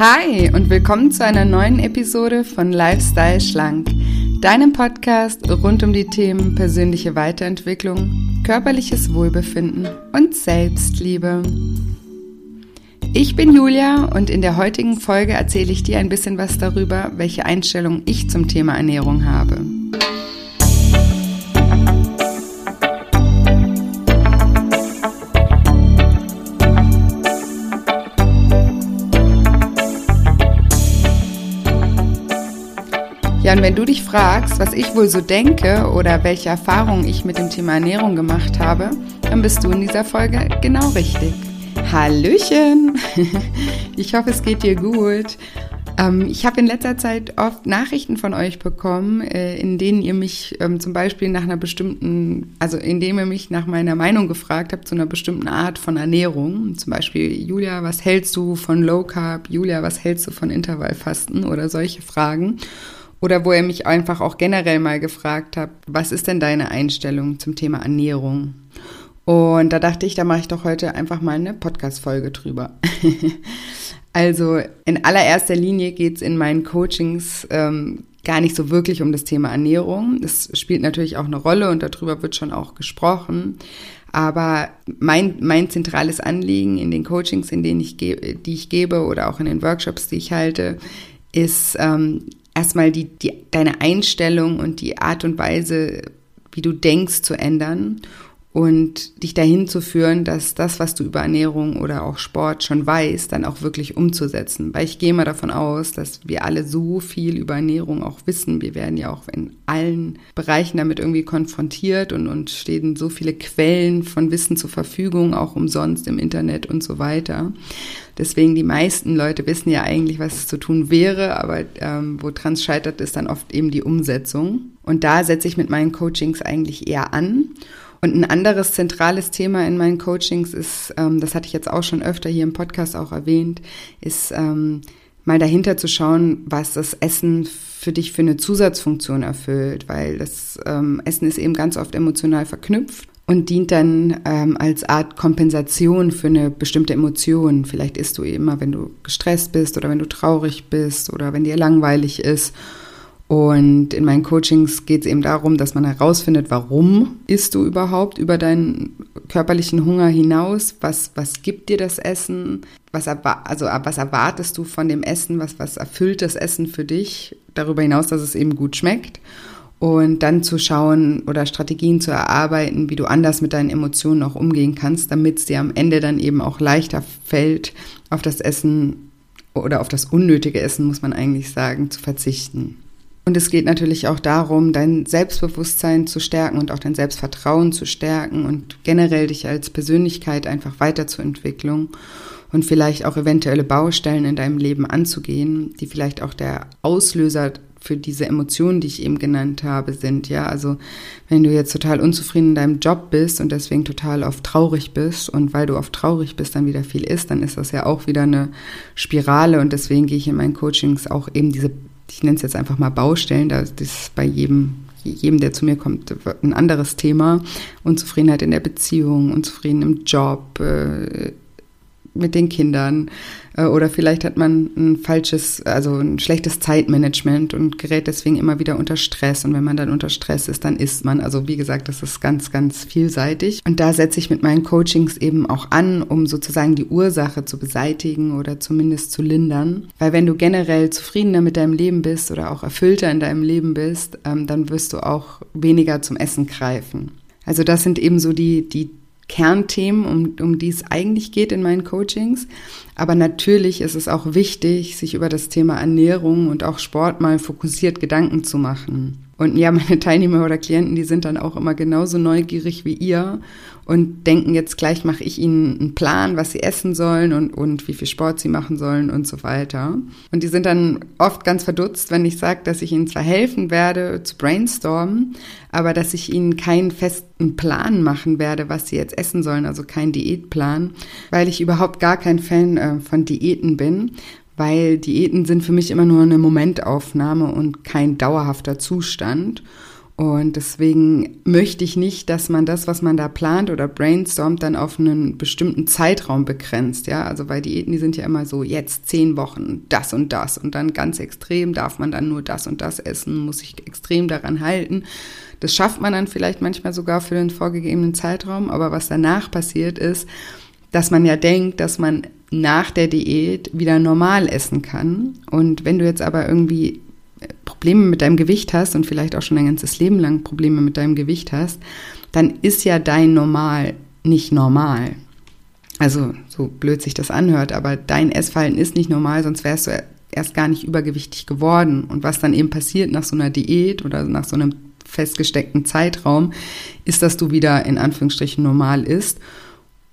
Hi und willkommen zu einer neuen Episode von Lifestyle Schlank, deinem Podcast rund um die Themen persönliche Weiterentwicklung, körperliches Wohlbefinden und Selbstliebe. Ich bin Julia und in der heutigen Folge erzähle ich dir ein bisschen was darüber, welche Einstellung ich zum Thema Ernährung habe. Und wenn du dich fragst, was ich wohl so denke oder welche Erfahrungen ich mit dem Thema Ernährung gemacht habe, dann bist du in dieser Folge genau richtig. Hallöchen! Ich hoffe, es geht dir gut. Ähm, ich habe in letzter Zeit oft Nachrichten von euch bekommen, äh, in denen ihr mich ähm, zum Beispiel nach einer bestimmten, also indem ihr mich nach meiner Meinung gefragt habt zu einer bestimmten Art von Ernährung. Zum Beispiel, Julia, was hältst du von Low Carb? Julia, was hältst du von Intervallfasten? Oder solche Fragen. Oder wo ihr mich einfach auch generell mal gefragt habt, was ist denn deine Einstellung zum Thema Ernährung? Und da dachte ich, da mache ich doch heute einfach mal eine Podcast-Folge drüber. also in allererster Linie geht es in meinen Coachings ähm, gar nicht so wirklich um das Thema Ernährung. Es spielt natürlich auch eine Rolle und darüber wird schon auch gesprochen. Aber mein, mein zentrales Anliegen in den Coachings, in denen ich die ich gebe oder auch in den Workshops, die ich halte, ist ähm, erstmal die, die, deine Einstellung und die Art und Weise, wie du denkst, zu ändern und dich dahin zu führen, dass das, was du über Ernährung oder auch Sport schon weißt, dann auch wirklich umzusetzen. Weil ich gehe mal davon aus, dass wir alle so viel über Ernährung auch wissen. Wir werden ja auch in allen Bereichen damit irgendwie konfrontiert und uns stehen so viele Quellen von Wissen zur Verfügung, auch umsonst im Internet und so weiter. Deswegen die meisten Leute wissen ja eigentlich, was zu tun wäre, aber ähm, woran es scheitert, ist dann oft eben die Umsetzung. Und da setze ich mit meinen Coachings eigentlich eher an und ein anderes zentrales Thema in meinen Coachings ist, ähm, das hatte ich jetzt auch schon öfter hier im Podcast auch erwähnt, ist ähm, mal dahinter zu schauen, was das Essen für dich für eine Zusatzfunktion erfüllt, weil das ähm, Essen ist eben ganz oft emotional verknüpft und dient dann ähm, als Art Kompensation für eine bestimmte Emotion. Vielleicht isst du immer, wenn du gestresst bist oder wenn du traurig bist oder wenn dir langweilig ist. Und in meinen Coachings geht es eben darum, dass man herausfindet, warum isst du überhaupt über deinen körperlichen Hunger hinaus? Was, was gibt dir das Essen? Was, also, was erwartest du von dem Essen? Was, was erfüllt das Essen für dich? Darüber hinaus, dass es eben gut schmeckt. Und dann zu schauen oder Strategien zu erarbeiten, wie du anders mit deinen Emotionen auch umgehen kannst, damit es dir am Ende dann eben auch leichter fällt, auf das Essen oder auf das unnötige Essen, muss man eigentlich sagen, zu verzichten. Und es geht natürlich auch darum, dein Selbstbewusstsein zu stärken und auch dein Selbstvertrauen zu stärken und generell dich als Persönlichkeit einfach weiterzuentwickeln und vielleicht auch eventuelle Baustellen in deinem Leben anzugehen, die vielleicht auch der Auslöser für diese Emotionen, die ich eben genannt habe, sind. Ja, also wenn du jetzt total unzufrieden in deinem Job bist und deswegen total oft traurig bist und weil du oft traurig bist, dann wieder viel isst, dann ist das ja auch wieder eine Spirale und deswegen gehe ich in meinen Coachings auch eben diese ich nenne es jetzt einfach mal Baustellen, das ist bei jedem, jedem, der zu mir kommt, ein anderes Thema. Unzufriedenheit in der Beziehung, Unzufrieden im Job, äh, mit den Kindern äh, oder vielleicht hat man ein falsches, also ein schlechtes Zeitmanagement und gerät deswegen immer wieder unter Stress und wenn man dann unter Stress ist, dann isst man. Also wie gesagt, das ist ganz, ganz vielseitig und da setze ich mit meinen Coachings eben auch an, um sozusagen die Ursache zu beseitigen oder zumindest zu lindern, weil wenn du generell zufriedener mit deinem Leben bist oder auch erfüllter in deinem Leben bist, ähm, dann wirst du auch weniger zum Essen greifen. Also das sind eben so die, die Kernthemen, um, um die es eigentlich geht in meinen Coachings. Aber natürlich ist es auch wichtig, sich über das Thema Ernährung und auch Sport mal fokussiert Gedanken zu machen. Und ja, meine Teilnehmer oder Klienten, die sind dann auch immer genauso neugierig wie ihr und denken jetzt gleich mache ich ihnen einen Plan, was sie essen sollen und, und wie viel Sport sie machen sollen und so weiter. Und die sind dann oft ganz verdutzt, wenn ich sage, dass ich ihnen zwar helfen werde zu brainstormen, aber dass ich ihnen keinen festen Plan machen werde, was sie jetzt essen sollen, also keinen Diätplan, weil ich überhaupt gar kein Fan äh, von Diäten bin, weil Diäten sind für mich immer nur eine Momentaufnahme und kein dauerhafter Zustand. Und deswegen möchte ich nicht, dass man das, was man da plant oder brainstormt, dann auf einen bestimmten Zeitraum begrenzt. Ja, also weil Diäten, die sind ja immer so, jetzt zehn Wochen, das und das. Und dann ganz extrem darf man dann nur das und das essen, muss sich extrem daran halten. Das schafft man dann vielleicht manchmal sogar für den vorgegebenen Zeitraum. Aber was danach passiert ist, dass man ja denkt, dass man nach der Diät wieder normal essen kann. Und wenn du jetzt aber irgendwie Probleme mit deinem Gewicht hast und vielleicht auch schon dein ganzes Leben lang Probleme mit deinem Gewicht hast, dann ist ja dein Normal nicht normal. Also so blöd sich das anhört, aber dein Essverhalten ist nicht normal, sonst wärst du erst gar nicht übergewichtig geworden. Und was dann eben passiert nach so einer Diät oder nach so einem festgesteckten Zeitraum, ist, dass du wieder in Anführungsstrichen normal isst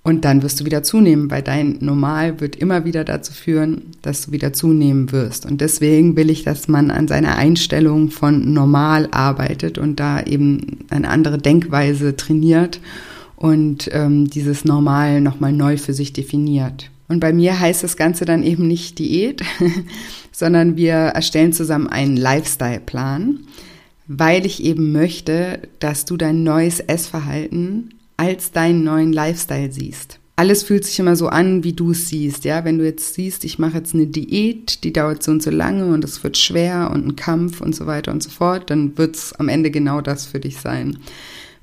und dann wirst du wieder zunehmen, weil dein Normal wird immer wieder dazu führen, dass du wieder zunehmen wirst. Und deswegen will ich, dass man an seiner Einstellung von normal arbeitet und da eben eine andere Denkweise trainiert und ähm, dieses Normal nochmal neu für sich definiert. Und bei mir heißt das Ganze dann eben nicht Diät, sondern wir erstellen zusammen einen Lifestyle-Plan, weil ich eben möchte, dass du dein neues Essverhalten als deinen neuen Lifestyle siehst. Alles fühlt sich immer so an, wie du es siehst, ja. Wenn du jetzt siehst, ich mache jetzt eine Diät, die dauert so und so lange und es wird schwer und ein Kampf und so weiter und so fort, dann wird es am Ende genau das für dich sein.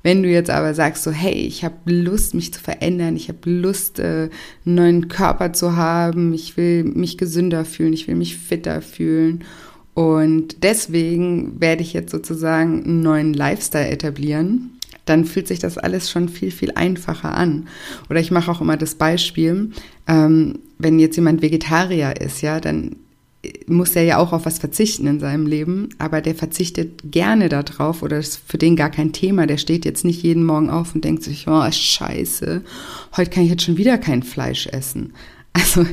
Wenn du jetzt aber sagst so, hey, ich habe Lust, mich zu verändern, ich habe Lust, äh, einen neuen Körper zu haben, ich will mich gesünder fühlen, ich will mich fitter fühlen und deswegen werde ich jetzt sozusagen einen neuen Lifestyle etablieren dann fühlt sich das alles schon viel, viel einfacher an. Oder ich mache auch immer das Beispiel, ähm, wenn jetzt jemand Vegetarier ist, ja, dann muss er ja auch auf was verzichten in seinem Leben, aber der verzichtet gerne darauf oder ist für den gar kein Thema. Der steht jetzt nicht jeden Morgen auf und denkt sich, oh, scheiße, heute kann ich jetzt schon wieder kein Fleisch essen. Also,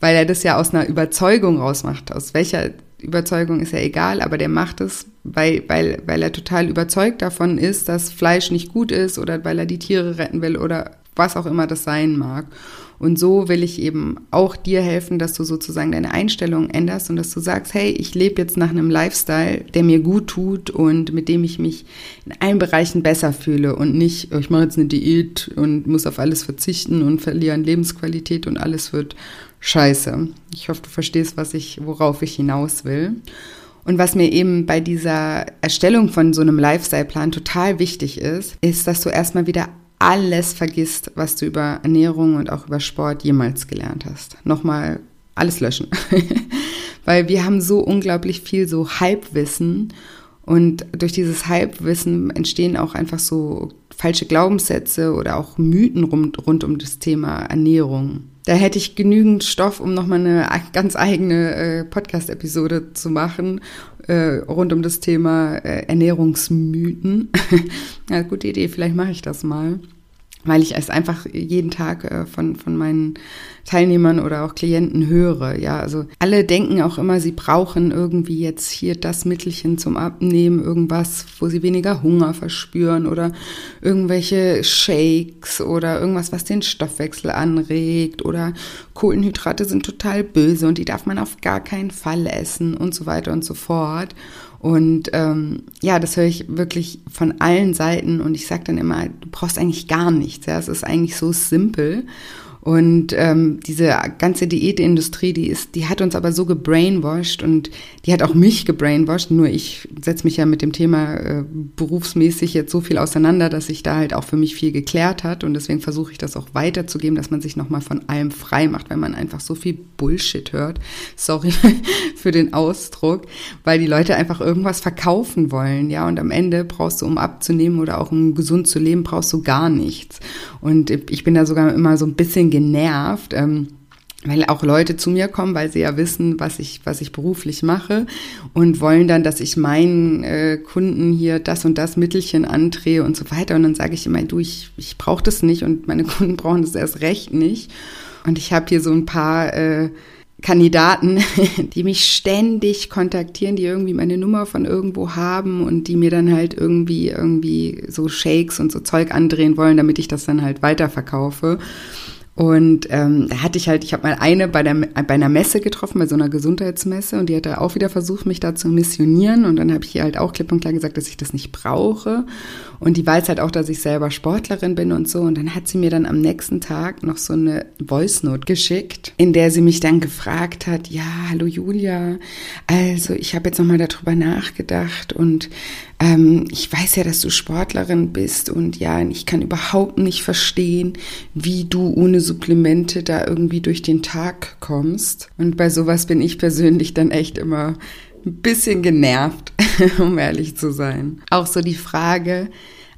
weil er das ja aus einer Überzeugung rausmacht. Aus welcher Überzeugung ist ja egal, aber der macht es, weil, weil, weil er total überzeugt davon ist, dass Fleisch nicht gut ist oder weil er die Tiere retten will oder was auch immer das sein mag. Und so will ich eben auch dir helfen, dass du sozusagen deine Einstellung änderst und dass du sagst, hey, ich lebe jetzt nach einem Lifestyle, der mir gut tut und mit dem ich mich in allen Bereichen besser fühle und nicht, ich mache jetzt eine Diät und muss auf alles verzichten und verliere an Lebensqualität und alles wird scheiße. Ich hoffe, du verstehst, was ich, worauf ich hinaus will. Und was mir eben bei dieser Erstellung von so einem Lifestyle-Plan total wichtig ist, ist, dass du erstmal wieder alles vergisst, was du über Ernährung und auch über Sport jemals gelernt hast. Nochmal alles löschen. Weil wir haben so unglaublich viel so Halbwissen und durch dieses Halbwissen entstehen auch einfach so falsche Glaubenssätze oder auch Mythen rund, rund um das Thema Ernährung. Da hätte ich genügend Stoff, um nochmal eine ganz eigene äh, Podcast-Episode zu machen, äh, rund um das Thema äh, Ernährungsmythen. ja, gute Idee, vielleicht mache ich das mal weil ich es einfach jeden Tag äh, von, von meinen Teilnehmern oder auch Klienten höre. Ja, also alle denken auch immer, sie brauchen irgendwie jetzt hier das Mittelchen zum Abnehmen, irgendwas, wo sie weniger Hunger verspüren oder irgendwelche Shakes oder irgendwas, was den Stoffwechsel anregt oder Kohlenhydrate sind total böse und die darf man auf gar keinen Fall essen und so weiter und so fort. Und ähm, ja, das höre ich wirklich von allen Seiten und ich sage dann immer, du brauchst eigentlich gar nichts. Ja, es ist eigentlich so simpel. Und ähm, diese ganze Diätindustrie, die ist, die hat uns aber so gebrainwashed und die hat auch mich gebrainwashed. Nur ich setze mich ja mit dem Thema äh, berufsmäßig jetzt so viel auseinander, dass sich da halt auch für mich viel geklärt hat. Und deswegen versuche ich das auch weiterzugeben, dass man sich nochmal von allem frei macht, weil man einfach so viel Bullshit hört. Sorry für den Ausdruck, weil die Leute einfach irgendwas verkaufen wollen, ja. Und am Ende brauchst du, um abzunehmen oder auch um gesund zu leben, brauchst du gar nichts. Und ich bin da sogar immer so ein bisschen genervt. Ähm, weil auch Leute zu mir kommen, weil sie ja wissen, was ich, was ich beruflich mache und wollen dann, dass ich meinen äh, Kunden hier das und das Mittelchen andrehe und so weiter. Und dann sage ich immer, du, ich, ich brauche das nicht und meine Kunden brauchen das erst recht nicht. Und ich habe hier so ein paar äh, Kandidaten, die mich ständig kontaktieren, die irgendwie meine Nummer von irgendwo haben und die mir dann halt irgendwie irgendwie so Shakes und so Zeug andrehen wollen, damit ich das dann halt weiterverkaufe. Und ähm, da hatte ich halt, ich habe mal eine bei, der, bei einer Messe getroffen, bei so einer Gesundheitsmesse, und die hatte auch wieder versucht, mich da zu missionieren. Und dann habe ich ihr halt auch klipp und klar gesagt, dass ich das nicht brauche. Und die weiß halt auch, dass ich selber Sportlerin bin und so. Und dann hat sie mir dann am nächsten Tag noch so eine Voice Note geschickt, in der sie mich dann gefragt hat, ja, hallo Julia, also ich habe jetzt nochmal darüber nachgedacht und ähm, ich weiß ja, dass du Sportlerin bist und ja, ich kann überhaupt nicht verstehen, wie du ohne Supplemente da irgendwie durch den Tag kommst. Und bei sowas bin ich persönlich dann echt immer ein bisschen genervt, um ehrlich zu sein. Auch so die Frage,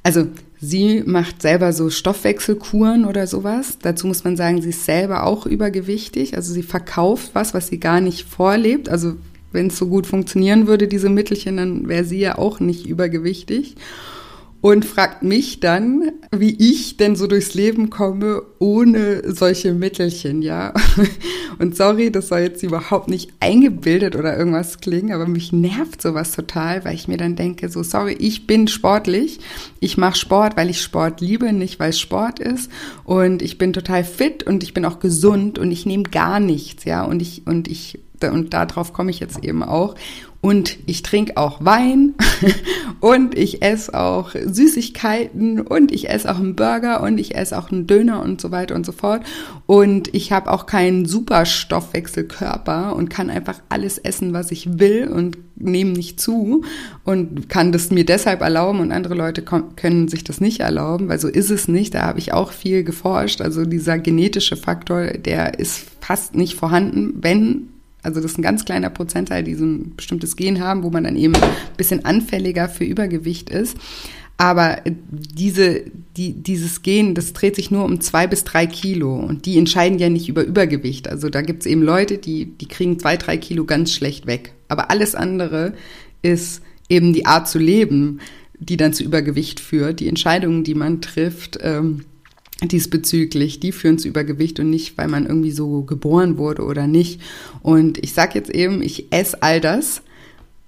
also sie macht selber so Stoffwechselkuren oder sowas. Dazu muss man sagen, sie ist selber auch übergewichtig. Also sie verkauft was, was sie gar nicht vorlebt. Also wenn es so gut funktionieren würde, diese Mittelchen, dann wäre sie ja auch nicht übergewichtig. Und fragt mich dann, wie ich denn so durchs Leben komme ohne solche Mittelchen, ja. Und sorry, das soll jetzt überhaupt nicht eingebildet oder irgendwas klingen, aber mich nervt sowas total, weil ich mir dann denke, so sorry, ich bin sportlich, ich mache Sport, weil ich Sport liebe, nicht weil es Sport ist. Und ich bin total fit und ich bin auch gesund und ich nehme gar nichts, ja. Und ich, und ich und darauf komme ich jetzt eben auch. Und ich trinke auch Wein und ich esse auch Süßigkeiten und ich esse auch einen Burger und ich esse auch einen Döner und so weiter und so fort. Und ich habe auch keinen Superstoffwechselkörper und kann einfach alles essen, was ich will und nehme nicht zu und kann das mir deshalb erlauben und andere Leute können sich das nicht erlauben, weil so ist es nicht. Da habe ich auch viel geforscht. Also dieser genetische Faktor, der ist fast nicht vorhanden, wenn also das ist ein ganz kleiner Prozentteil, die so ein bestimmtes Gen haben, wo man dann eben ein bisschen anfälliger für Übergewicht ist. Aber diese, die, dieses Gen, das dreht sich nur um zwei bis drei Kilo und die entscheiden ja nicht über Übergewicht. Also da gibt es eben Leute, die, die kriegen zwei, drei Kilo ganz schlecht weg. Aber alles andere ist eben die Art zu leben, die dann zu Übergewicht führt. Die Entscheidungen, die man trifft, ähm, diesbezüglich, die führen zu Übergewicht und nicht, weil man irgendwie so geboren wurde oder nicht. Und ich sag jetzt eben, ich esse all das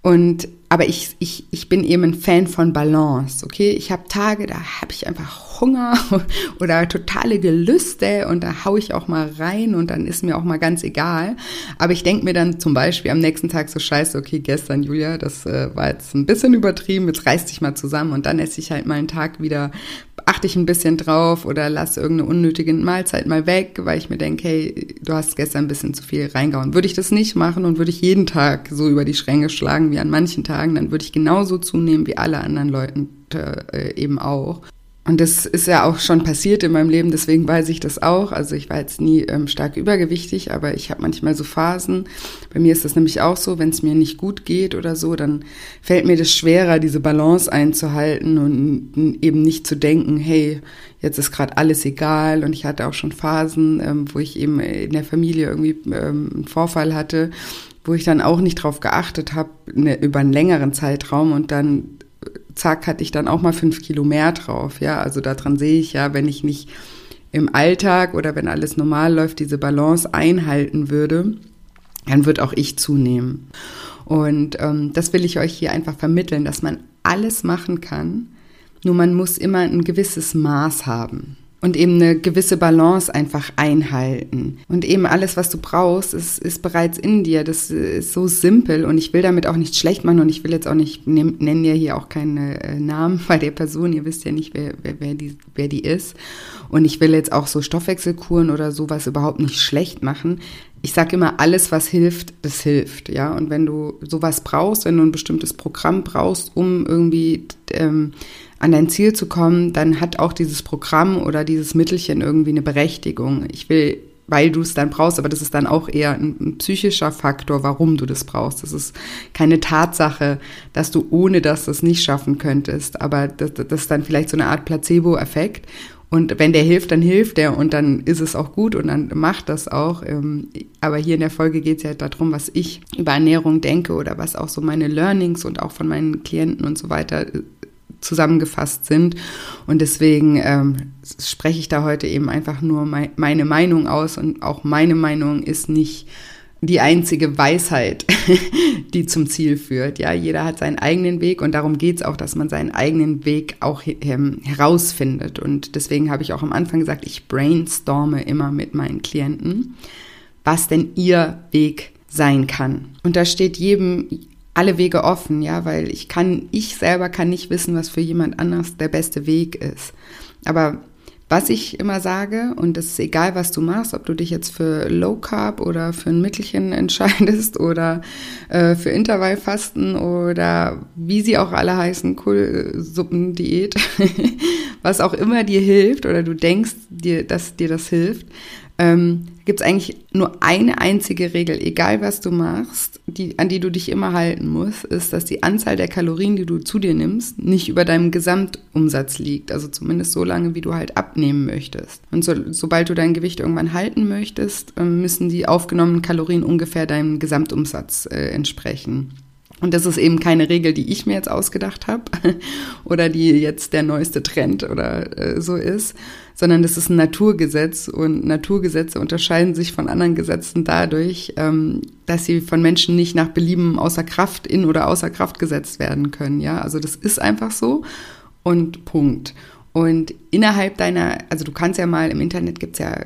und aber ich, ich, ich bin eben ein Fan von Balance, okay? Ich habe Tage, da habe ich einfach Hunger oder totale Gelüste und da hau ich auch mal rein und dann ist mir auch mal ganz egal. Aber ich denke mir dann zum Beispiel am nächsten Tag so scheiße, okay, gestern, Julia, das äh, war jetzt ein bisschen übertrieben, jetzt reiß dich mal zusammen und dann esse ich halt mal einen Tag wieder achte ich ein bisschen drauf oder lasse irgendeine unnötige Mahlzeit mal weg, weil ich mir denke, hey, du hast gestern ein bisschen zu viel reingehauen. Würde ich das nicht machen und würde ich jeden Tag so über die Schränke schlagen wie an manchen Tagen, dann würde ich genauso zunehmen wie alle anderen Leute äh, eben auch. Und das ist ja auch schon passiert in meinem Leben, deswegen weiß ich das auch. Also ich war jetzt nie ähm, stark übergewichtig, aber ich habe manchmal so Phasen. Bei mir ist das nämlich auch so, wenn es mir nicht gut geht oder so, dann fällt mir das schwerer, diese Balance einzuhalten und eben nicht zu denken, hey, jetzt ist gerade alles egal. Und ich hatte auch schon Phasen, ähm, wo ich eben in der Familie irgendwie ähm, einen Vorfall hatte, wo ich dann auch nicht drauf geachtet habe ne, über einen längeren Zeitraum und dann zack, hatte ich dann auch mal fünf Kilo mehr drauf. Ja, also daran sehe ich ja, wenn ich nicht im Alltag oder wenn alles normal läuft, diese Balance einhalten würde, dann wird auch ich zunehmen. Und ähm, das will ich euch hier einfach vermitteln, dass man alles machen kann, nur man muss immer ein gewisses Maß haben und eben eine gewisse Balance einfach einhalten. Und eben alles, was du brauchst, ist, ist bereits in dir. Das ist so simpel und ich will damit auch nicht schlecht machen und ich will jetzt auch nicht, nennen ja hier auch keine äh, Namen bei der Person, ihr wisst ja nicht, wer, wer, wer, die, wer die ist. Und ich will jetzt auch so Stoffwechselkuren oder sowas überhaupt nicht schlecht machen. Ich sage immer, alles, was hilft, das hilft, ja. Und wenn du sowas brauchst, wenn du ein bestimmtes Programm brauchst, um irgendwie ähm, an dein Ziel zu kommen, dann hat auch dieses Programm oder dieses Mittelchen irgendwie eine Berechtigung. Ich will, weil du es dann brauchst, aber das ist dann auch eher ein, ein, psychischer Faktor, warum du das brauchst. Das ist keine Tatsache, dass du ohne das das nicht schaffen könntest, aber das, das ist dann vielleicht so eine Art Placebo-Effekt. Und wenn der hilft, dann hilft der und dann ist es auch gut und dann macht das auch. Ähm, aber hier in der Folge geht es ja darum, was ich über Ernährung denke oder was auch so meine Learnings und auch von meinen Klienten und so weiter zusammengefasst sind. Und deswegen ähm, spreche ich da heute eben einfach nur mein, meine Meinung aus. Und auch meine Meinung ist nicht die einzige Weisheit, die zum Ziel führt. Ja, jeder hat seinen eigenen Weg und darum geht es auch, dass man seinen eigenen Weg auch ähm, herausfindet. Und deswegen habe ich auch am Anfang gesagt, ich brainstorme immer mit meinen Klienten, was denn ihr Weg sein kann. Und da steht jedem alle Wege offen, ja, weil ich kann, ich selber kann nicht wissen, was für jemand anders der beste Weg ist. Aber was ich immer sage, und es ist egal, was du machst, ob du dich jetzt für Low Carb oder für ein Mittelchen entscheidest oder äh, für Intervallfasten oder wie sie auch alle heißen, Kohlsuppendiät, was auch immer dir hilft oder du denkst, dir, dass dir das hilft, ähm, gibt es eigentlich nur eine einzige Regel, egal was du machst, die, an die du dich immer halten musst, ist, dass die Anzahl der Kalorien, die du zu dir nimmst, nicht über deinem Gesamtumsatz liegt. Also zumindest so lange, wie du halt abnehmen möchtest. Und so, sobald du dein Gewicht irgendwann halten möchtest, ähm, müssen die aufgenommenen Kalorien ungefähr deinem Gesamtumsatz äh, entsprechen. Und das ist eben keine Regel, die ich mir jetzt ausgedacht habe oder die jetzt der neueste Trend oder äh, so ist, sondern das ist ein Naturgesetz und Naturgesetze unterscheiden sich von anderen Gesetzen dadurch, ähm, dass sie von Menschen nicht nach Belieben außer Kraft in oder außer Kraft gesetzt werden können. Ja, also das ist einfach so und Punkt. Und innerhalb deiner, also du kannst ja mal im Internet gibt's ja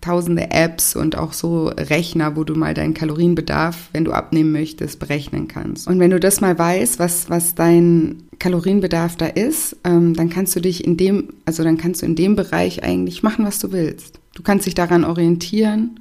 tausende Apps und auch so Rechner, wo du mal deinen Kalorienbedarf, wenn du abnehmen möchtest, berechnen kannst. Und wenn du das mal weißt, was, was dein Kalorienbedarf da ist, ähm, dann kannst du dich in dem, also dann kannst du in dem Bereich eigentlich machen, was du willst. Du kannst dich daran orientieren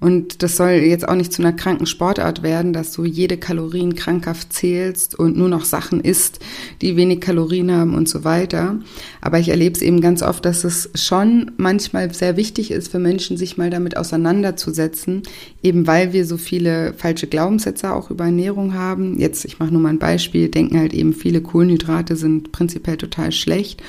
und das soll jetzt auch nicht zu einer kranken Sportart werden, dass du jede Kalorien krankhaft zählst und nur noch Sachen isst, die wenig Kalorien haben und so weiter. Aber ich erlebe es eben ganz oft, dass es schon manchmal sehr wichtig ist für Menschen, sich mal damit auseinanderzusetzen, eben weil wir so viele falsche Glaubenssätze auch über Ernährung haben. Jetzt, ich mache nur mal ein Beispiel, denken halt eben viele Kohlenhydrate sind prinzipiell total schlecht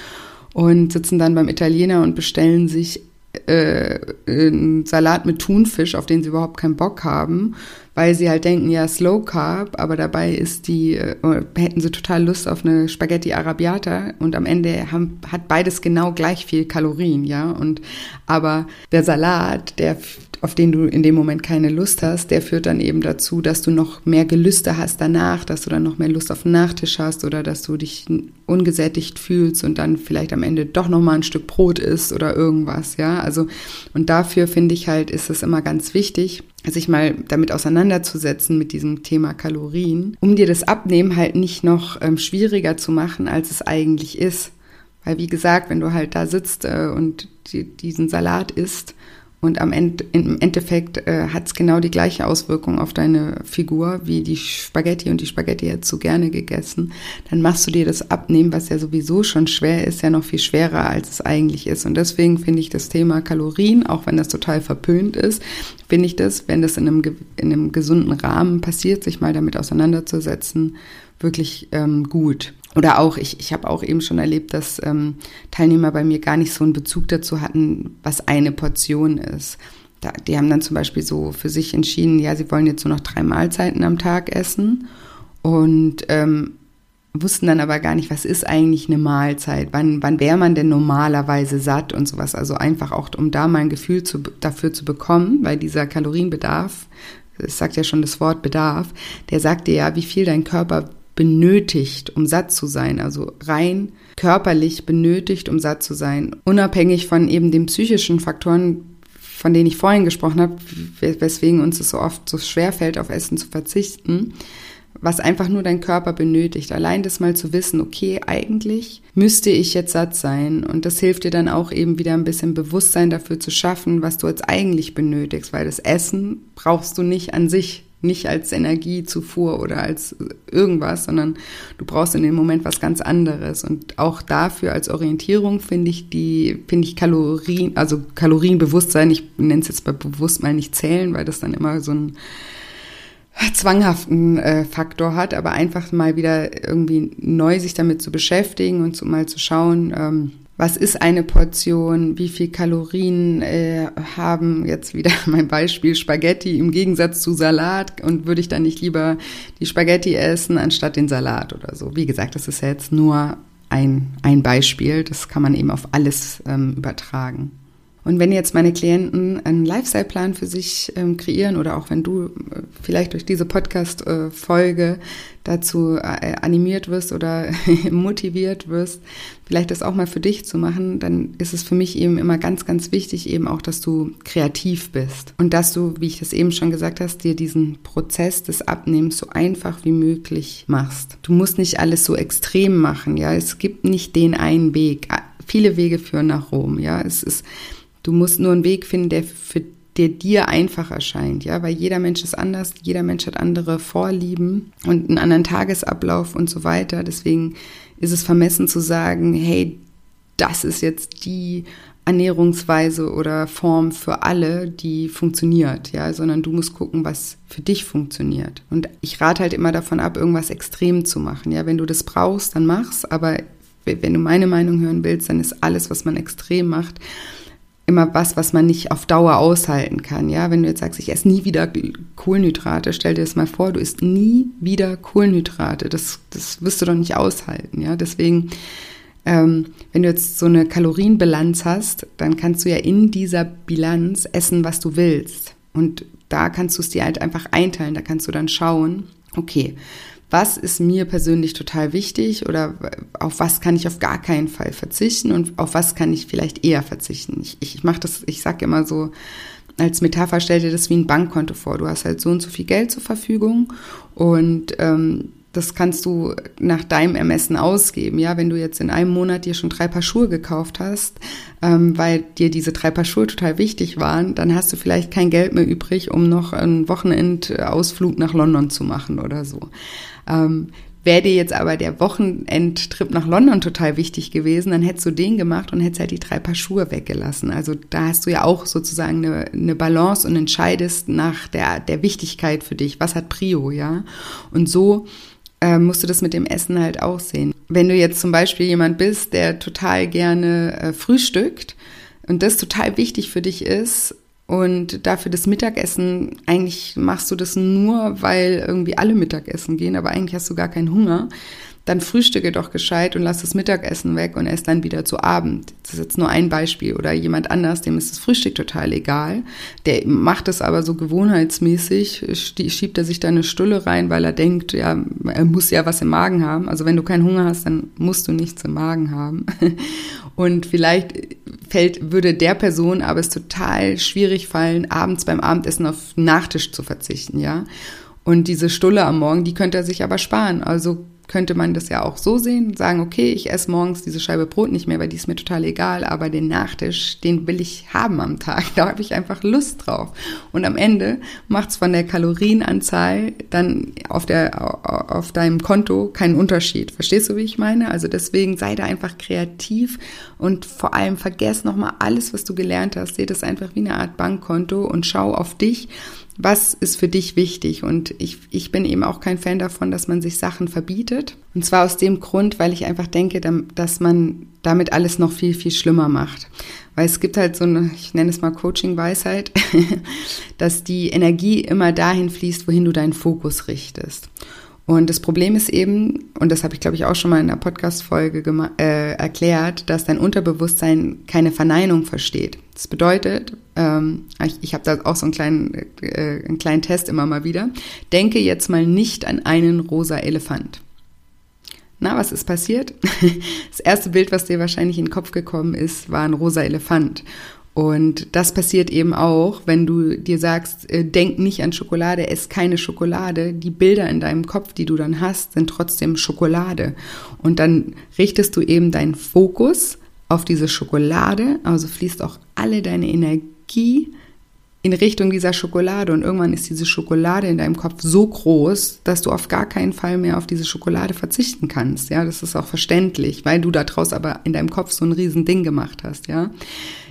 und sitzen dann beim Italiener und bestellen sich äh, einen Salat mit Thunfisch, auf den sie überhaupt keinen Bock haben, weil sie halt denken, ja, Slow Carb, aber dabei ist die, äh, hätten sie total Lust auf eine Spaghetti Arabiata und am Ende haben, hat beides genau gleich viel Kalorien, ja, und aber der Salat, der auf den du in dem Moment keine Lust hast, der führt dann eben dazu, dass du noch mehr Gelüste hast danach, dass du dann noch mehr Lust auf den Nachtisch hast oder dass du dich ungesättigt fühlst und dann vielleicht am Ende doch noch mal ein Stück Brot isst oder irgendwas, ja? Also und dafür finde ich halt ist es immer ganz wichtig, sich mal damit auseinanderzusetzen mit diesem Thema Kalorien, um dir das Abnehmen halt nicht noch ähm, schwieriger zu machen, als es eigentlich ist. Weil wie gesagt, wenn du halt da sitzt äh, und die, diesen Salat isst und am Ende, im Endeffekt äh, hat es genau die gleiche Auswirkung auf deine Figur wie die Spaghetti und die Spaghetti hättest du gerne gegessen. Dann machst du dir das Abnehmen, was ja sowieso schon schwer ist, ja noch viel schwerer, als es eigentlich ist. Und deswegen finde ich das Thema Kalorien, auch wenn das total verpönt ist, finde ich das, wenn das in einem, in einem gesunden Rahmen passiert, sich mal damit auseinanderzusetzen, wirklich ähm, gut. Oder auch, ich, ich habe auch eben schon erlebt, dass ähm, Teilnehmer bei mir gar nicht so einen Bezug dazu hatten, was eine Portion ist. Da, die haben dann zum Beispiel so für sich entschieden, ja, sie wollen jetzt nur noch drei Mahlzeiten am Tag essen und ähm, wussten dann aber gar nicht, was ist eigentlich eine Mahlzeit, wann, wann wäre man denn normalerweise satt und sowas. Also einfach auch, um da mal ein Gefühl zu, dafür zu bekommen, weil dieser Kalorienbedarf, es sagt ja schon das Wort Bedarf, der sagt dir ja, wie viel dein Körper benötigt, um satt zu sein, also rein körperlich benötigt, um satt zu sein, unabhängig von eben den psychischen Faktoren, von denen ich vorhin gesprochen habe, weswegen uns es so oft so schwer fällt, auf Essen zu verzichten, was einfach nur dein Körper benötigt. Allein das mal zu wissen, okay, eigentlich müsste ich jetzt satt sein. Und das hilft dir dann auch eben wieder ein bisschen Bewusstsein dafür zu schaffen, was du jetzt eigentlich benötigst, weil das Essen brauchst du nicht an sich nicht als Energiezufuhr oder als irgendwas, sondern du brauchst in dem Moment was ganz anderes. Und auch dafür als Orientierung finde ich die, finde ich Kalorien, also Kalorienbewusstsein, ich nenne es jetzt bei bewusst mal nicht zählen, weil das dann immer so einen zwanghaften äh, Faktor hat, aber einfach mal wieder irgendwie neu sich damit zu beschäftigen und so mal zu schauen, ähm, was ist eine Portion, wie viel Kalorien äh, haben jetzt wieder mein Beispiel Spaghetti im Gegensatz zu Salat und würde ich dann nicht lieber die Spaghetti essen anstatt den Salat oder so. Wie gesagt, das ist ja jetzt nur ein, ein Beispiel, das kann man eben auf alles ähm, übertragen. Und wenn jetzt meine Klienten einen Lifestyle-Plan für sich ähm, kreieren oder auch wenn du äh, vielleicht durch diese Podcast-Folge dazu äh, animiert wirst oder motiviert wirst, vielleicht das auch mal für dich zu machen, dann ist es für mich eben immer ganz, ganz wichtig eben auch, dass du kreativ bist und dass du, wie ich das eben schon gesagt hast, dir diesen Prozess des Abnehmens so einfach wie möglich machst. Du musst nicht alles so extrem machen, ja. Es gibt nicht den einen Weg. Viele Wege führen nach Rom, ja. Es ist Du musst nur einen Weg finden, der für der dir einfach erscheint, ja, weil jeder Mensch ist anders, jeder Mensch hat andere Vorlieben und einen anderen Tagesablauf und so weiter. Deswegen ist es vermessen zu sagen, hey, das ist jetzt die Ernährungsweise oder Form für alle, die funktioniert, ja, sondern du musst gucken, was für dich funktioniert. Und ich rate halt immer davon ab, irgendwas extrem zu machen, ja, wenn du das brauchst, dann mach's, aber wenn du meine Meinung hören willst, dann ist alles, was man extrem macht, immer was, was man nicht auf Dauer aushalten kann. Ja, wenn du jetzt sagst, ich esse nie wieder Kohlenhydrate, stell dir das mal vor, du isst nie wieder Kohlenhydrate. Das, das wirst du doch nicht aushalten. Ja, deswegen, ähm, wenn du jetzt so eine Kalorienbilanz hast, dann kannst du ja in dieser Bilanz essen, was du willst. Und da kannst du es dir halt einfach einteilen. Da kannst du dann schauen, okay, was ist mir persönlich total wichtig oder auf was kann ich auf gar keinen Fall verzichten und auf was kann ich vielleicht eher verzichten. Ich, ich, ich mache das, ich sage immer so, als Metapher stell dir das wie ein Bankkonto vor. Du hast halt so und so viel Geld zur Verfügung und ähm, das kannst du nach deinem Ermessen ausgeben. Ja, wenn du jetzt in einem Monat dir schon drei Paar Schuhe gekauft hast, ähm, weil dir diese drei Paar Schuhe total wichtig waren, dann hast du vielleicht kein Geld mehr übrig, um noch einen Wochenendausflug nach London zu machen oder so. Ähm, Wäre dir jetzt aber der Wochenendtrip nach London total wichtig gewesen, dann hättest du den gemacht und hättest halt die drei Paar Schuhe weggelassen. Also da hast du ja auch sozusagen eine, eine Balance und entscheidest nach der, der Wichtigkeit für dich. Was hat Prio, ja? Und so äh, musst du das mit dem Essen halt auch sehen. Wenn du jetzt zum Beispiel jemand bist, der total gerne äh, frühstückt und das total wichtig für dich ist, und dafür das Mittagessen, eigentlich machst du das nur, weil irgendwie alle Mittagessen gehen, aber eigentlich hast du gar keinen Hunger dann frühstücke doch gescheit und lass das Mittagessen weg und ess dann wieder zu Abend. Das ist jetzt nur ein Beispiel. Oder jemand anders, dem ist das Frühstück total egal. Der macht es aber so gewohnheitsmäßig, schiebt er sich da eine Stulle rein, weil er denkt, ja, er muss ja was im Magen haben. Also wenn du keinen Hunger hast, dann musst du nichts im Magen haben. Und vielleicht fällt, würde der Person aber es total schwierig fallen, abends beim Abendessen auf Nachtisch zu verzichten, ja. Und diese Stulle am Morgen, die könnte er sich aber sparen. Also könnte man das ja auch so sehen, sagen, okay, ich esse morgens diese Scheibe Brot nicht mehr, weil die ist mir total egal, aber den Nachtisch, den will ich haben am Tag, da habe ich einfach Lust drauf. Und am Ende macht es von der Kalorienanzahl dann auf, der, auf deinem Konto keinen Unterschied. Verstehst du, wie ich meine? Also deswegen sei da einfach kreativ und vor allem vergess nochmal alles, was du gelernt hast, seh das einfach wie eine Art Bankkonto und schau auf dich was ist für dich wichtig? Und ich, ich bin eben auch kein Fan davon, dass man sich Sachen verbietet. Und zwar aus dem Grund, weil ich einfach denke, dass man damit alles noch viel, viel schlimmer macht. Weil es gibt halt so eine, ich nenne es mal Coaching-Weisheit, dass die Energie immer dahin fließt, wohin du deinen Fokus richtest. Und das Problem ist eben, und das habe ich glaube ich auch schon mal in der Podcast-Folge äh, erklärt, dass dein Unterbewusstsein keine Verneinung versteht. Das bedeutet, ähm, ich, ich habe da auch so einen kleinen, äh, einen kleinen Test immer mal wieder. Denke jetzt mal nicht an einen rosa Elefant. Na, was ist passiert? Das erste Bild, was dir wahrscheinlich in den Kopf gekommen ist, war ein rosa Elefant. Und das passiert eben auch, wenn du dir sagst, äh, denk nicht an Schokolade, ess keine Schokolade. Die Bilder in deinem Kopf, die du dann hast, sind trotzdem Schokolade. Und dann richtest du eben deinen Fokus auf diese Schokolade, also fließt auch alle deine Energie in Richtung dieser Schokolade und irgendwann ist diese Schokolade in deinem Kopf so groß, dass du auf gar keinen Fall mehr auf diese Schokolade verzichten kannst. Ja, das ist auch verständlich, weil du daraus aber in deinem Kopf so ein riesen Ding gemacht hast. Ja,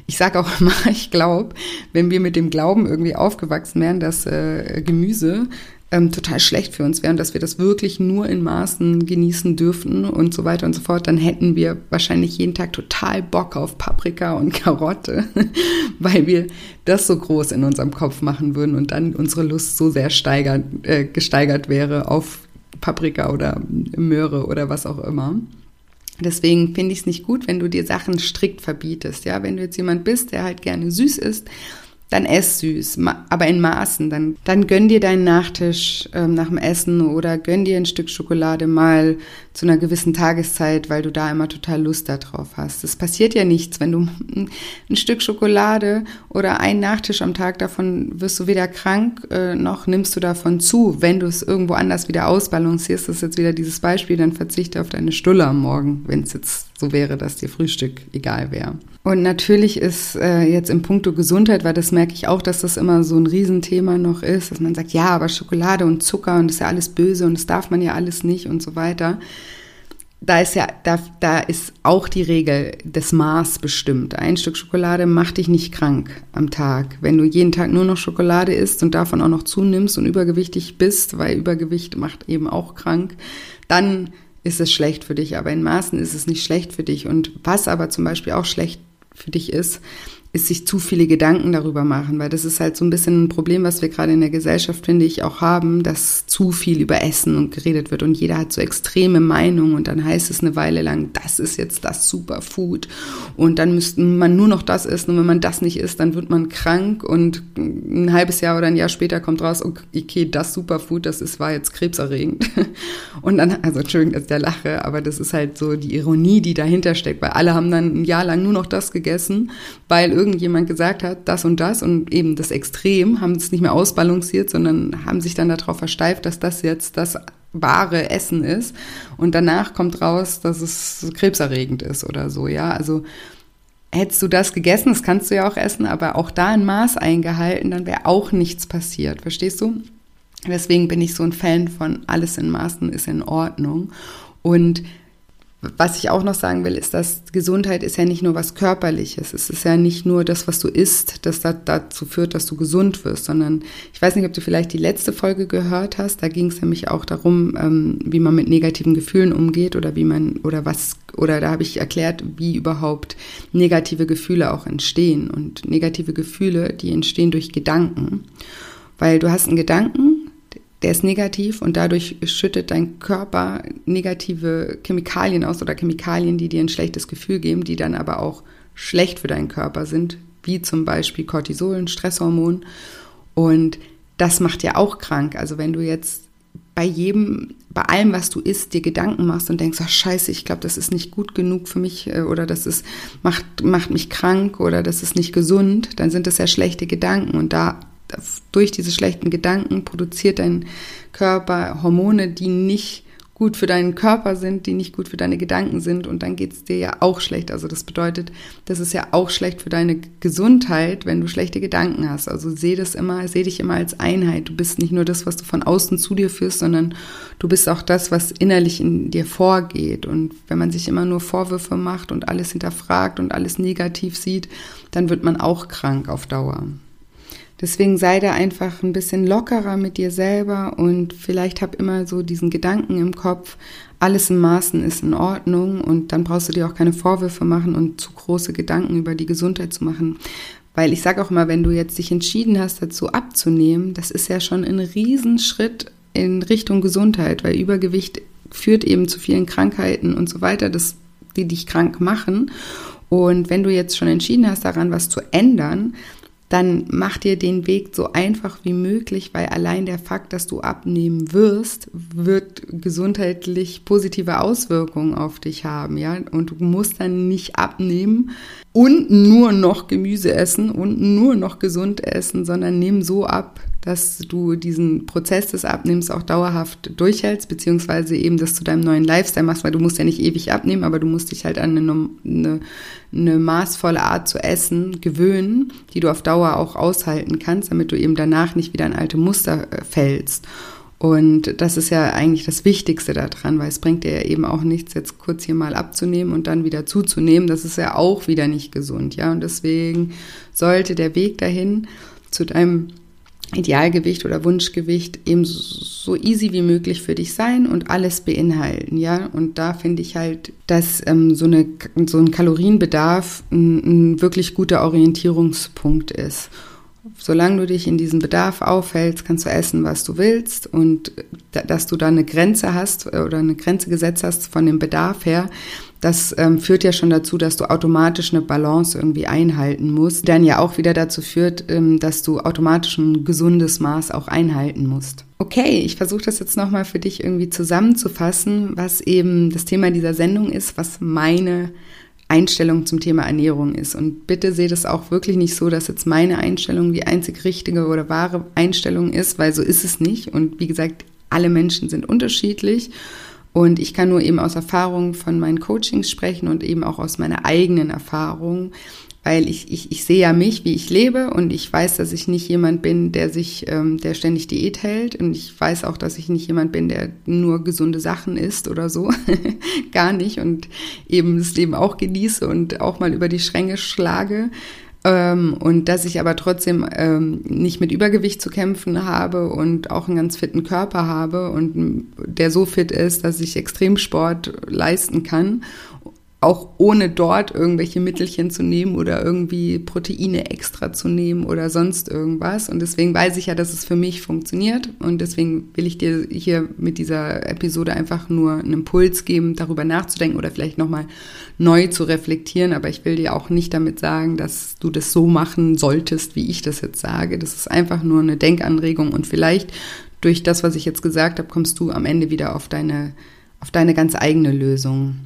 ich sage auch immer, ich glaube, wenn wir mit dem Glauben irgendwie aufgewachsen wären, dass äh, Gemüse ähm, total schlecht für uns wäre und dass wir das wirklich nur in Maßen genießen dürfen und so weiter und so fort, dann hätten wir wahrscheinlich jeden Tag total Bock auf Paprika und Karotte, weil wir das so groß in unserem Kopf machen würden und dann unsere Lust so sehr steigert, äh, gesteigert wäre auf Paprika oder Möhre oder was auch immer. Deswegen finde ich es nicht gut, wenn du dir Sachen strikt verbietest. Ja, wenn du jetzt jemand bist, der halt gerne süß isst, dann ess süß, aber in Maßen. Dann, dann gönn dir deinen Nachtisch ähm, nach dem Essen oder gönn dir ein Stück Schokolade mal zu einer gewissen Tageszeit, weil du da immer total Lust darauf hast. Es passiert ja nichts, wenn du ein Stück Schokolade oder einen Nachtisch am Tag davon wirst du weder krank äh, noch nimmst du davon zu. Wenn du es irgendwo anders wieder ausbalancierst, das ist jetzt wieder dieses Beispiel, dann verzichte auf deine Stulle am Morgen, wenn es jetzt so wäre, dass dir Frühstück egal wäre. Und natürlich ist äh, jetzt im Punkto Gesundheit, weil das merke ich auch, dass das immer so ein Riesenthema noch ist, dass man sagt, ja, aber Schokolade und Zucker und das ist ja alles böse und das darf man ja alles nicht und so weiter. Da ist ja, da, da ist auch die Regel des Maß bestimmt. Ein Stück Schokolade macht dich nicht krank am Tag. Wenn du jeden Tag nur noch Schokolade isst und davon auch noch zunimmst und übergewichtig bist, weil Übergewicht macht eben auch krank, dann ist es schlecht für dich. Aber in Maßen ist es nicht schlecht für dich. Und was aber zum Beispiel auch schlecht für dich ist, ist sich zu viele Gedanken darüber machen, weil das ist halt so ein bisschen ein Problem, was wir gerade in der Gesellschaft, finde ich, auch haben, dass zu viel über Essen und geredet wird und jeder hat so extreme Meinungen und dann heißt es eine Weile lang, das ist jetzt das Superfood und dann müsste man nur noch das essen und wenn man das nicht isst, dann wird man krank und ein halbes Jahr oder ein Jahr später kommt raus, okay, das Superfood, das ist, war jetzt krebserregend. Und dann, also Entschuldigung, dass da lache, aber das ist halt so die Ironie, die dahinter steckt, weil alle haben dann ein Jahr lang nur noch das gegessen, weil irgendjemand gesagt hat, das und das und eben das Extrem, haben es nicht mehr ausbalanciert, sondern haben sich dann darauf versteift, dass das jetzt das wahre Essen ist. Und danach kommt raus, dass es krebserregend ist oder so, ja. Also hättest du das gegessen, das kannst du ja auch essen, aber auch da ein Maß eingehalten, dann wäre auch nichts passiert, verstehst du? Deswegen bin ich so ein Fan von alles in Maßen ist in Ordnung. Und was ich auch noch sagen will, ist, dass Gesundheit ist ja nicht nur was Körperliches. Es ist ja nicht nur das, was du isst, das da, dazu führt, dass du gesund wirst, sondern ich weiß nicht, ob du vielleicht die letzte Folge gehört hast. Da ging es nämlich auch darum, ähm, wie man mit negativen Gefühlen umgeht oder wie man oder was oder da habe ich erklärt, wie überhaupt negative Gefühle auch entstehen. Und negative Gefühle, die entstehen durch Gedanken. Weil du hast einen Gedanken, der ist negativ und dadurch schüttet dein Körper negative Chemikalien aus oder Chemikalien, die dir ein schlechtes Gefühl geben, die dann aber auch schlecht für deinen Körper sind, wie zum Beispiel Cortisol, ein Stresshormon. Und das macht ja auch krank. Also wenn du jetzt bei jedem, bei allem, was du isst, dir Gedanken machst und denkst, ach scheiße, ich glaube, das ist nicht gut genug für mich äh, oder das ist, macht, macht mich krank oder das ist nicht gesund, dann sind das ja schlechte Gedanken und da durch diese schlechten Gedanken produziert dein Körper Hormone, die nicht gut für deinen Körper sind, die nicht gut für deine Gedanken sind und dann geht es dir ja auch schlecht. Also das bedeutet, das ist ja auch schlecht für deine Gesundheit, wenn du schlechte Gedanken hast. Also seh das immer, seh dich immer als Einheit. Du bist nicht nur das, was du von außen zu dir führst, sondern du bist auch das, was innerlich in dir vorgeht. Und wenn man sich immer nur Vorwürfe macht und alles hinterfragt und alles negativ sieht, dann wird man auch krank auf Dauer. Deswegen sei da einfach ein bisschen lockerer mit dir selber und vielleicht hab immer so diesen Gedanken im Kopf, alles in Maßen ist in Ordnung und dann brauchst du dir auch keine Vorwürfe machen und zu große Gedanken über die Gesundheit zu machen. Weil ich sage auch immer, wenn du jetzt dich entschieden hast, dazu abzunehmen, das ist ja schon ein Riesenschritt in Richtung Gesundheit, weil Übergewicht führt eben zu vielen Krankheiten und so weiter, das, die dich krank machen. Und wenn du jetzt schon entschieden hast, daran was zu ändern, dann mach dir den Weg so einfach wie möglich, weil allein der Fakt, dass du abnehmen wirst, wird gesundheitlich positive Auswirkungen auf dich haben, ja. Und du musst dann nicht abnehmen und nur noch Gemüse essen und nur noch gesund essen, sondern nimm so ab, dass du diesen Prozess des Abnehmens auch dauerhaft durchhältst, beziehungsweise eben das zu deinem neuen Lifestyle machst, weil du musst ja nicht ewig abnehmen, aber du musst dich halt an eine, eine, eine maßvolle Art zu essen gewöhnen, die du auf Dauer auch aushalten kannst, damit du eben danach nicht wieder in alte Muster äh, fällst. Und das ist ja eigentlich das Wichtigste daran, weil es bringt dir ja eben auch nichts, jetzt kurz hier mal abzunehmen und dann wieder zuzunehmen. Das ist ja auch wieder nicht gesund, ja. Und deswegen sollte der Weg dahin zu deinem Idealgewicht oder Wunschgewicht eben so easy wie möglich für dich sein und alles beinhalten, ja. Und da finde ich halt, dass ähm, so, eine, so ein Kalorienbedarf ein, ein wirklich guter Orientierungspunkt ist. Solange du dich in diesem Bedarf aufhältst, kannst du essen, was du willst und dass du da eine Grenze hast äh, oder eine Grenze gesetzt hast von dem Bedarf her, das ähm, führt ja schon dazu, dass du automatisch eine Balance irgendwie einhalten musst, dann ja auch wieder dazu führt, ähm, dass du automatisch ein gesundes Maß auch einhalten musst. Okay, ich versuche das jetzt nochmal für dich irgendwie zusammenzufassen, was eben das Thema dieser Sendung ist, was meine Einstellung zum Thema Ernährung ist. Und bitte seht es auch wirklich nicht so, dass jetzt meine Einstellung die einzig richtige oder wahre Einstellung ist, weil so ist es nicht. Und wie gesagt, alle Menschen sind unterschiedlich. Und ich kann nur eben aus Erfahrung von meinen Coachings sprechen und eben auch aus meiner eigenen Erfahrung, weil ich, ich, ich sehe ja mich, wie ich lebe und ich weiß, dass ich nicht jemand bin, der sich, ähm, der ständig Diät hält und ich weiß auch, dass ich nicht jemand bin, der nur gesunde Sachen isst oder so, gar nicht und eben das Leben auch genieße und auch mal über die Schränke schlage. Ähm, und dass ich aber trotzdem ähm, nicht mit Übergewicht zu kämpfen habe und auch einen ganz fitten Körper habe und der so fit ist, dass ich Extremsport leisten kann auch ohne dort irgendwelche Mittelchen zu nehmen oder irgendwie Proteine extra zu nehmen oder sonst irgendwas. Und deswegen weiß ich ja, dass es für mich funktioniert. Und deswegen will ich dir hier mit dieser Episode einfach nur einen Impuls geben, darüber nachzudenken oder vielleicht nochmal neu zu reflektieren. Aber ich will dir auch nicht damit sagen, dass du das so machen solltest, wie ich das jetzt sage. Das ist einfach nur eine Denkanregung und vielleicht durch das, was ich jetzt gesagt habe, kommst du am Ende wieder auf deine, auf deine ganz eigene Lösung.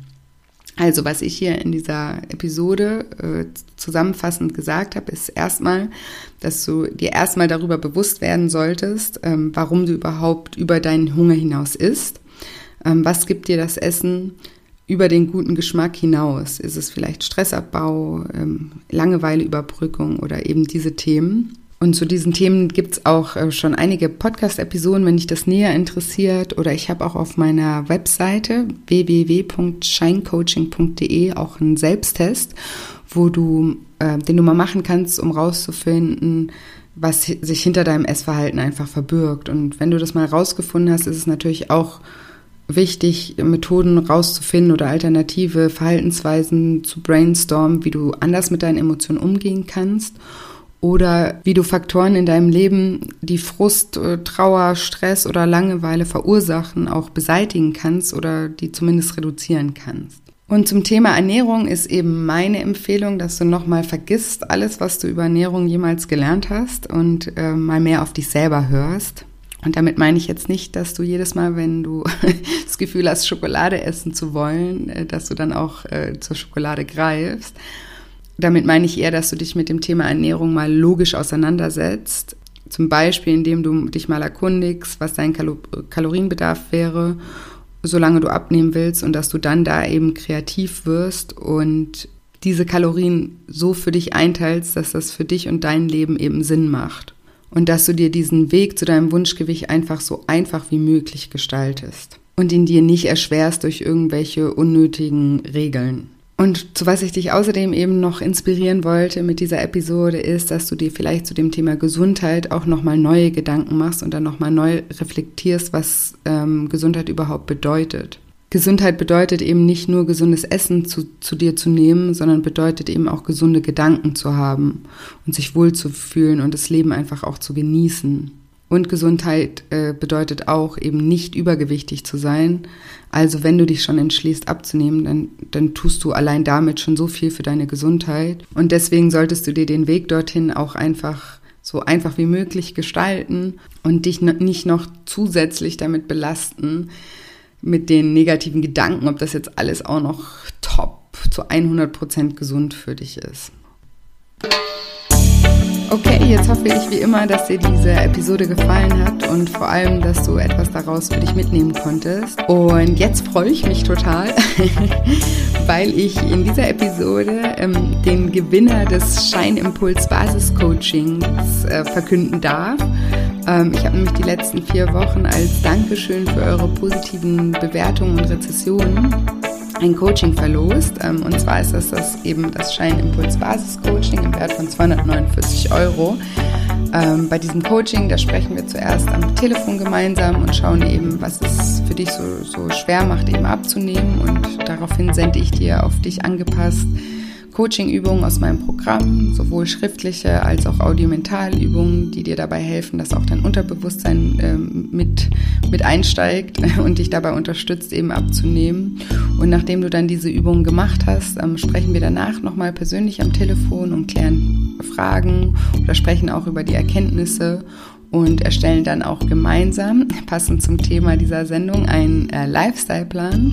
Also, was ich hier in dieser Episode äh, zusammenfassend gesagt habe, ist erstmal, dass du dir erstmal darüber bewusst werden solltest, ähm, warum du überhaupt über deinen Hunger hinaus isst. Ähm, was gibt dir das Essen über den guten Geschmack hinaus? Ist es vielleicht Stressabbau, ähm, Langeweileüberbrückung oder eben diese Themen? Und zu diesen Themen gibt's auch äh, schon einige Podcast-Episoden, wenn dich das näher interessiert. Oder ich habe auch auf meiner Webseite www.scheincoaching.de auch einen Selbsttest, wo du, äh, den du mal machen kannst, um rauszufinden, was sich hinter deinem Essverhalten einfach verbirgt. Und wenn du das mal rausgefunden hast, ist es natürlich auch wichtig, Methoden rauszufinden oder alternative Verhaltensweisen zu brainstormen, wie du anders mit deinen Emotionen umgehen kannst oder wie du Faktoren in deinem Leben, die Frust, äh, Trauer, Stress oder Langeweile verursachen, auch beseitigen kannst oder die zumindest reduzieren kannst. Und zum Thema Ernährung ist eben meine Empfehlung, dass du nochmal vergisst alles, was du über Ernährung jemals gelernt hast und äh, mal mehr auf dich selber hörst. Und damit meine ich jetzt nicht, dass du jedes Mal, wenn du das Gefühl hast, Schokolade essen zu wollen, äh, dass du dann auch äh, zur Schokolade greifst, damit meine ich eher, dass du dich mit dem Thema Ernährung mal logisch auseinandersetzt. Zum Beispiel, indem du dich mal erkundigst, was dein Kalo Kalorienbedarf wäre, solange du abnehmen willst und dass du dann da eben kreativ wirst und diese Kalorien so für dich einteilst, dass das für dich und dein Leben eben Sinn macht. Und dass du dir diesen Weg zu deinem Wunschgewicht einfach so einfach wie möglich gestaltest. Und ihn dir nicht erschwerst durch irgendwelche unnötigen Regeln. Und zu was ich dich außerdem eben noch inspirieren wollte mit dieser Episode ist, dass du dir vielleicht zu dem Thema Gesundheit auch nochmal neue Gedanken machst und dann nochmal neu reflektierst, was ähm, Gesundheit überhaupt bedeutet. Gesundheit bedeutet eben nicht nur gesundes Essen zu, zu dir zu nehmen, sondern bedeutet eben auch gesunde Gedanken zu haben und sich wohlzufühlen und das Leben einfach auch zu genießen. Und Gesundheit äh, bedeutet auch eben nicht übergewichtig zu sein. Also wenn du dich schon entschließt abzunehmen, dann, dann tust du allein damit schon so viel für deine Gesundheit. Und deswegen solltest du dir den Weg dorthin auch einfach so einfach wie möglich gestalten und dich nicht noch zusätzlich damit belasten mit den negativen Gedanken, ob das jetzt alles auch noch top zu 100 Prozent gesund für dich ist. Okay, jetzt hoffe ich wie immer, dass dir diese Episode gefallen hat und vor allem, dass du etwas daraus für dich mitnehmen konntest. Und jetzt freue ich mich total, weil ich in dieser Episode ähm, den Gewinner des Scheinimpuls Basis Coachings äh, verkünden darf. Ähm, ich habe nämlich die letzten vier Wochen als Dankeschön für eure positiven Bewertungen und Rezessionen ein Coaching verlost. Ähm, und zwar ist das, das eben das Scheinimpuls Basis Coaching im Wert von 249 Euro. Ähm, bei diesem Coaching, da sprechen wir zuerst am Telefon gemeinsam und schauen eben, was es für dich so, so schwer macht, eben abzunehmen. Und daraufhin sende ich dir auf dich angepasst Coaching-Übungen aus meinem Programm, sowohl schriftliche als auch Audiomentalübungen, die dir dabei helfen, dass auch dein Unterbewusstsein ähm, mit, mit einsteigt und dich dabei unterstützt, eben abzunehmen. Und nachdem du dann diese Übungen gemacht hast, ähm, sprechen wir danach nochmal persönlich am Telefon und klären Fragen oder sprechen auch über die Erkenntnisse und erstellen dann auch gemeinsam, passend zum Thema dieser Sendung, einen äh, Lifestyle-Plan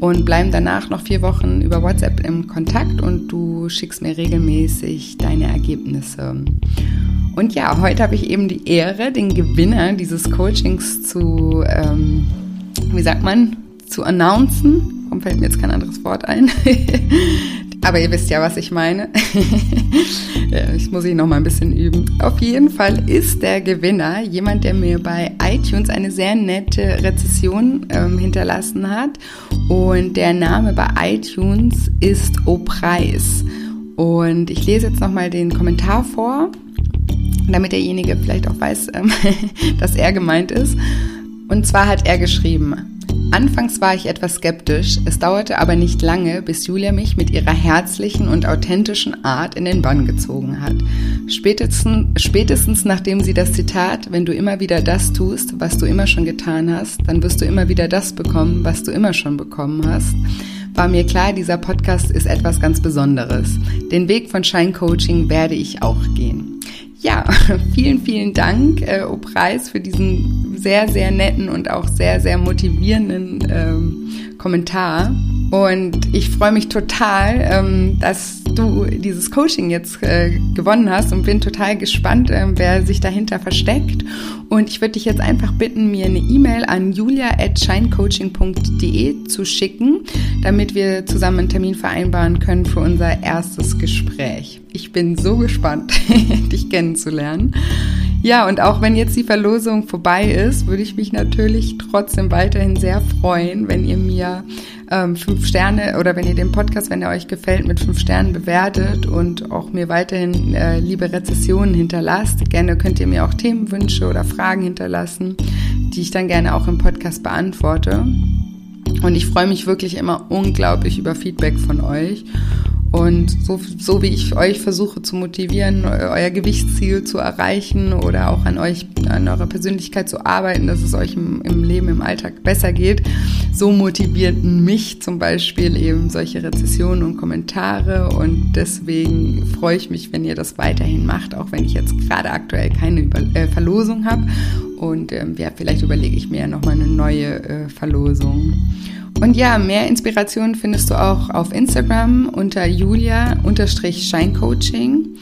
und bleiben danach noch vier Wochen über WhatsApp im Kontakt und du schickst mir regelmäßig deine Ergebnisse. Und ja, heute habe ich eben die Ehre, den Gewinner dieses Coachings zu, ähm, wie sagt man, zu announcen. Warum fällt mir jetzt kein anderes Wort ein? Aber ihr wisst ja, was ich meine. ja, ich muss ich noch mal ein bisschen üben. Auf jeden Fall ist der Gewinner jemand, der mir bei iTunes eine sehr nette Rezession ähm, hinterlassen hat. Und der Name bei iTunes ist O Preis. Und ich lese jetzt noch mal den Kommentar vor, damit derjenige vielleicht auch weiß, ähm, dass er gemeint ist. Und zwar hat er geschrieben, Anfangs war ich etwas skeptisch, es dauerte aber nicht lange, bis Julia mich mit ihrer herzlichen und authentischen Art in den Bann gezogen hat. Spätestens, spätestens nachdem sie das Zitat, wenn du immer wieder das tust, was du immer schon getan hast, dann wirst du immer wieder das bekommen, was du immer schon bekommen hast, war mir klar, dieser Podcast ist etwas ganz Besonderes. Den Weg von Shine Coaching werde ich auch gehen. Ja, vielen, vielen Dank, äh, O Preis, für diesen sehr, sehr netten und auch sehr, sehr motivierenden ähm, Kommentar. Und ich freue mich total, ähm, dass du dieses Coaching jetzt äh, gewonnen hast und bin total gespannt, äh, wer sich dahinter versteckt. Und ich würde dich jetzt einfach bitten, mir eine E-Mail an julia.shinecoaching.de zu schicken, damit wir zusammen einen Termin vereinbaren können für unser erstes Gespräch. Ich bin so gespannt, dich kennenzulernen. Ja, und auch wenn jetzt die Verlosung vorbei ist, würde ich mich natürlich trotzdem weiterhin sehr freuen, wenn ihr mir ähm, fünf Sterne oder wenn ihr den Podcast, wenn er euch gefällt, mit fünf Sternen bewertet und auch mir weiterhin äh, liebe Rezessionen hinterlasst. Gerne könnt ihr mir auch Themenwünsche oder Fragen hinterlassen, die ich dann gerne auch im Podcast beantworte. Und ich freue mich wirklich immer unglaublich über Feedback von euch. Und so, so wie ich euch versuche zu motivieren, euer Gewichtsziel zu erreichen oder auch an euch, an eurer Persönlichkeit zu arbeiten, dass es euch im, im Leben, im Alltag besser geht, so motivierten mich zum Beispiel eben solche Rezessionen und Kommentare. Und deswegen freue ich mich, wenn ihr das weiterhin macht, auch wenn ich jetzt gerade aktuell keine Über äh, Verlosung habe. Und ähm, ja, vielleicht überlege ich mir ja nochmal eine neue äh, Verlosung. Und ja, mehr Inspiration findest du auch auf Instagram unter julia-scheincoaching.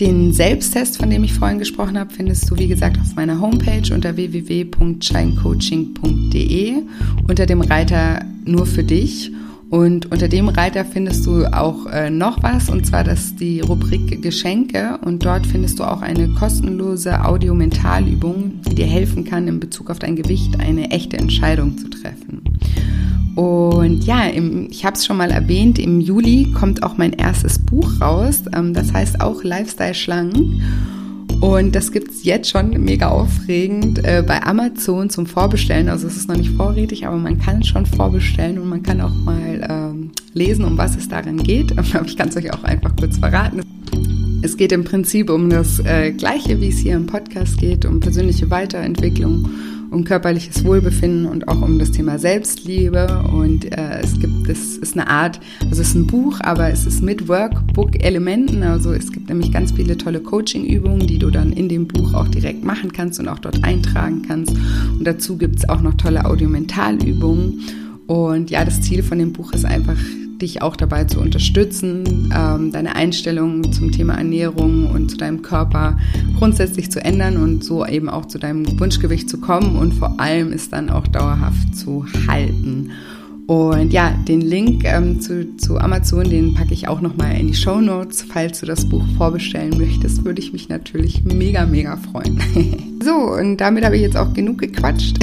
Den Selbsttest, von dem ich vorhin gesprochen habe, findest du, wie gesagt, auf meiner Homepage unter www.scheincoaching.de unter dem Reiter Nur für dich. Und unter dem Reiter findest du auch äh, noch was, und zwar das die Rubrik Geschenke. Und dort findest du auch eine kostenlose Audio-Mentalübung, die dir helfen kann, in Bezug auf dein Gewicht eine echte Entscheidung zu treffen. Und ja, im, ich habe es schon mal erwähnt, im Juli kommt auch mein erstes Buch raus. Ähm, das heißt auch Lifestyle Schlangen. Und das gibt es jetzt schon mega aufregend äh, bei Amazon zum Vorbestellen. Also es ist noch nicht vorrätig, aber man kann es schon vorbestellen und man kann auch mal ähm, lesen, um was es darin geht. Aber ich kann es euch auch einfach kurz verraten. Es geht im Prinzip um das äh, Gleiche, wie es hier im Podcast geht, um persönliche Weiterentwicklung um körperliches Wohlbefinden und auch um das Thema Selbstliebe. Und äh, es gibt, es ist eine Art, also es ist ein Buch, aber es ist mit Workbook-Elementen. Also es gibt nämlich ganz viele tolle Coaching-Übungen, die du dann in dem Buch auch direkt machen kannst und auch dort eintragen kannst. Und dazu gibt es auch noch tolle Audiomentalübungen. Und ja, das Ziel von dem Buch ist einfach, dich auch dabei zu unterstützen, ähm, deine Einstellung zum Thema Ernährung und zu deinem Körper grundsätzlich zu ändern und so eben auch zu deinem Wunschgewicht zu kommen und vor allem ist dann auch dauerhaft zu halten. Und ja, den Link ähm, zu, zu Amazon, den packe ich auch nochmal in die Show Notes. Falls du das Buch vorbestellen möchtest, würde ich mich natürlich mega, mega freuen. so, und damit habe ich jetzt auch genug gequatscht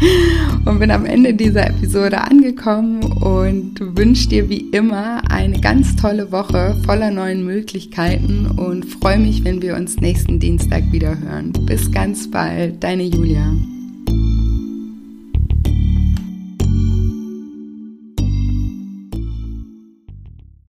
und bin am Ende dieser Episode angekommen und wünsche dir wie immer eine ganz tolle Woche voller neuen Möglichkeiten und freue mich, wenn wir uns nächsten Dienstag wieder hören. Bis ganz bald, deine Julia.